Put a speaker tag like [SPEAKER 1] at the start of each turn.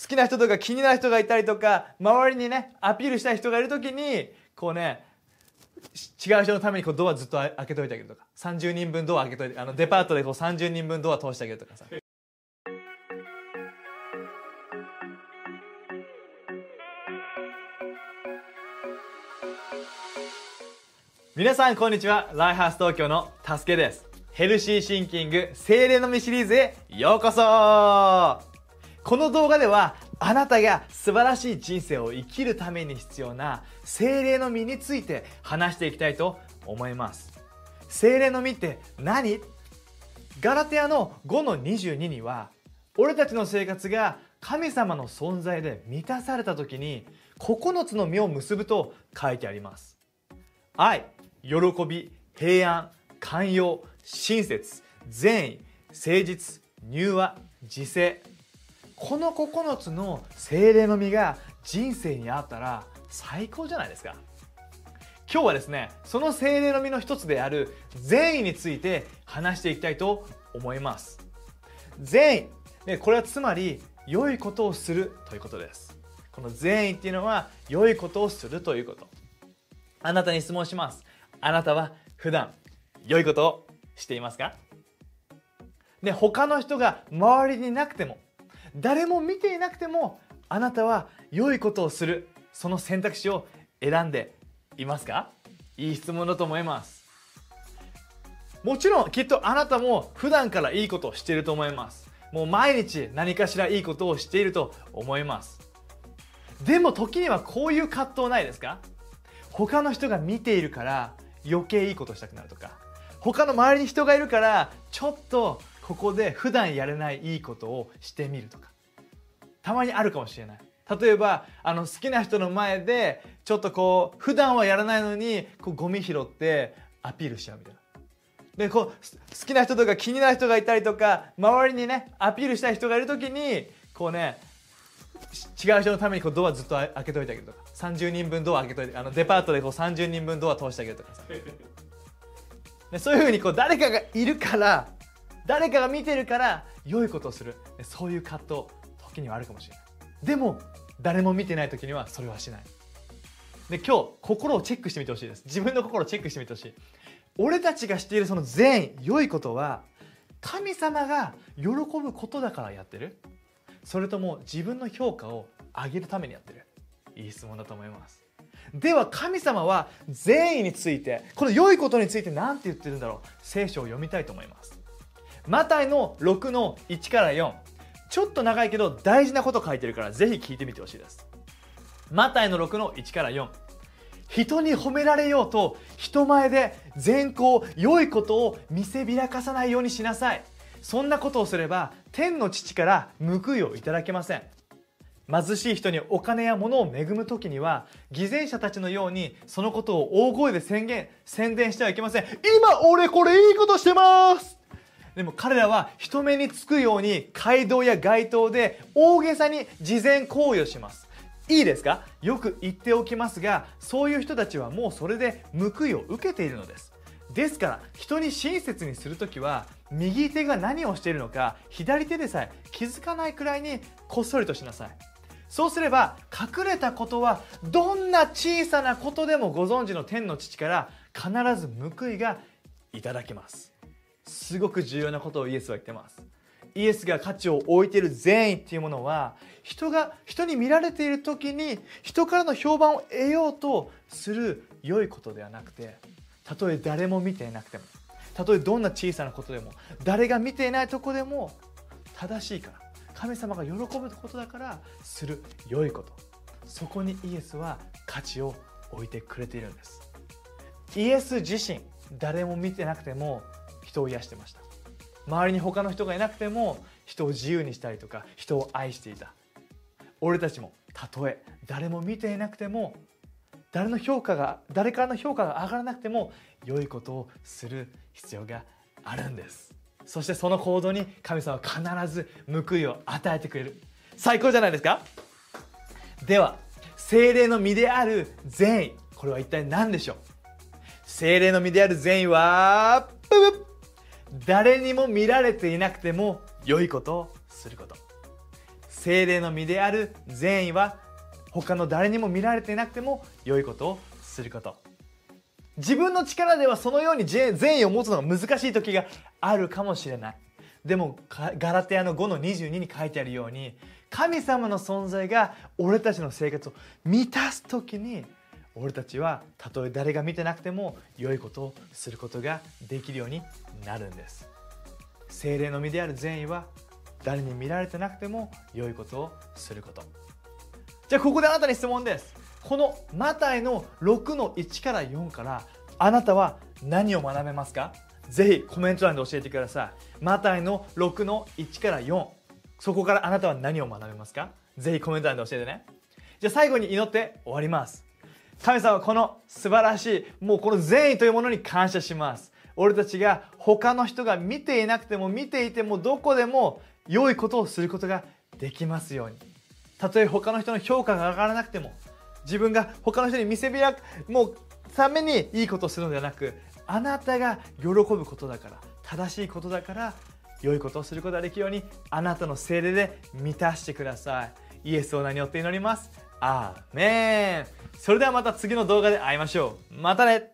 [SPEAKER 1] 好きな人とか気になる人がいたりとか周りにねアピールしたい人がいる時にこうね違う人のためにこうドアずっと開けといてあげるとか30人分ドア開けといてあのデパートでこう30人分ドア通してあげるとかさ。皆さんこんにちは。ライハース東京のたすけです。ヘルシーシンキング精霊の実シリーズへようこそ。この動画ではあなたが素晴らしい人生を生きるために必要な精霊の実について話していきたいと思います。精霊の実って何？ガラテアの5の22には俺たちの生活が神様の存在で満たされた時に9つの実を結ぶと書いてあります。愛喜び平安寛容親切善意誠実柔和自制この9つの精霊の実が人生にあったら最高じゃないですか。今日はですねその精霊の実の一つである善意について話していきたいと思います。善意。これはつまり良いことをするということです。この善意っていうのは良いことをするということ。あなたに質問します。あなたは普段良いことをしていますか？で他の人が周りになくても誰も見ていなくてもあなたは良いことをするその選択肢を選んでいますか？いい質問だと思います。もちろんきっとあなたも普段からいいことをしていると思います。もう毎日何かしらいいことをしていると思います。でも時にはこういう葛藤ないですか？他の人が見ているから余計いいことしたくなるとか。他の周りに人がいるからちょっとここで普段やれないいいことをしてみるとかたまにあるかもしれない。例えばあの好きな人の前でちょっとこう普段はやらないのにこうゴミ拾ってアピールしちゃうみたいな。でこう好きな人とか気になる人がいたりとか周りにねアピールしたい人がいる時にこうね違う人のためにこうドアずっと開けといてあげるとか30人分ドア開けといてあのデパートでこう30人分ドア通してあげるとかさ。でそういうふうにこう誰かがいるから誰かが見てるから良いことをする。そういう葛藤時にはあるかもしれない。でも誰も見てない時にはそれはしない。で今日心をチェックしてみてほしいです。自分の心をチェックしてみてほしい。俺たちがしているその善意良いことは神様が喜ぶことだからやってる。それとも自分の評価を上げるためにやってる。いい質問だと思います。では神様は善意についてこの良いことについて何て言ってるんだろう。聖書を読みたいと思います。マタイの6の1から4ちょっと長いけど大事なこと書いてるからぜひ聞いてみてほしいです。マタイの6の1から4人に褒められようと人前で善行良いことを見せびらかさないようにしなさい。そんなことをすれば天の父から報いをいただけません。貧しい人にお金や物を恵む時には偽善者たちのようにそのことを大声で宣言宣伝してはいけません。今俺これいいことしてます。でも彼らは人目につくように街道や街頭で大げさに事前行為をします。いいですか？よく言っておきますがそういう人たちはもうそれで報いを受けているのです。ですから人に親切にする時は右手が何をしているのか左手でさえ気づかないくらいにこっそりとしなさい。そうすれば隠れたことはどんな小さなことでもご存知の天の父から必ず報いがいただけます。すごく重要なことをイエスは言ってます。イエスが価値を置いている善意っていうものは人が人に見られている時に人からの評判を得ようとする良いことではなくてたとえ誰も見ていなくてもたとえどんな小さなことでも誰が見ていないとこでも正しいから神様が喜ぶことだからする良いこと。そこにイエスは価値を置いてくれているんです。イエス自身誰も見てなくても人を癒してました。周りに他の人がいなくても人を自由にしたりとか人を愛していた。俺たちもたとえ誰も見ていなくても誰の評価が誰からの評価が上がらなくても良いことをする必要があるんです。そしてその行動に神様は必ず報いを与えてくれる。最高じゃないですか？では精霊の身である善意。これは一体何でしょう？精霊の身である善意はブブ。誰にも見られていなくても良いことをすること。精霊の身である善意は他の誰にも見られていなくても良いことをすること。自分の力ではそのように善意を持つのが難しい時があるかもしれない。でもガラテヤの5の22に書いてあるように神様の存在が俺たちの生活を満たす時に俺たちはたとえ誰が見てなくても良いことをすることができるようになるんです。精霊の身である善意は誰に見られてなくても良いことをすること。じゃあここであなたに質問です。このマタイの6の1から4からあなたは何を学べますか？ぜひコメント欄で教えてください。マタイの6の1から4そこからあなたは何を学べますか？ぜひコメント欄で教えてね。じゃあ最後に祈って終わります。神様はこの素晴らしいもうこの善意というものに感謝します。俺たちが他の人が見ていなくても見ていてもどこでも良いことをすることができますように。たとえ他の人の評価が上がらなくても自分が他の人に見せびらくもうためにいいことをするのではなくあなたが喜ぶことだから正しいことだから良いことをすることができるようにあなたの精霊で満たしてください。イエスを名によって祈ります。アーメン。それではまた次の動画で会いましょう。またね。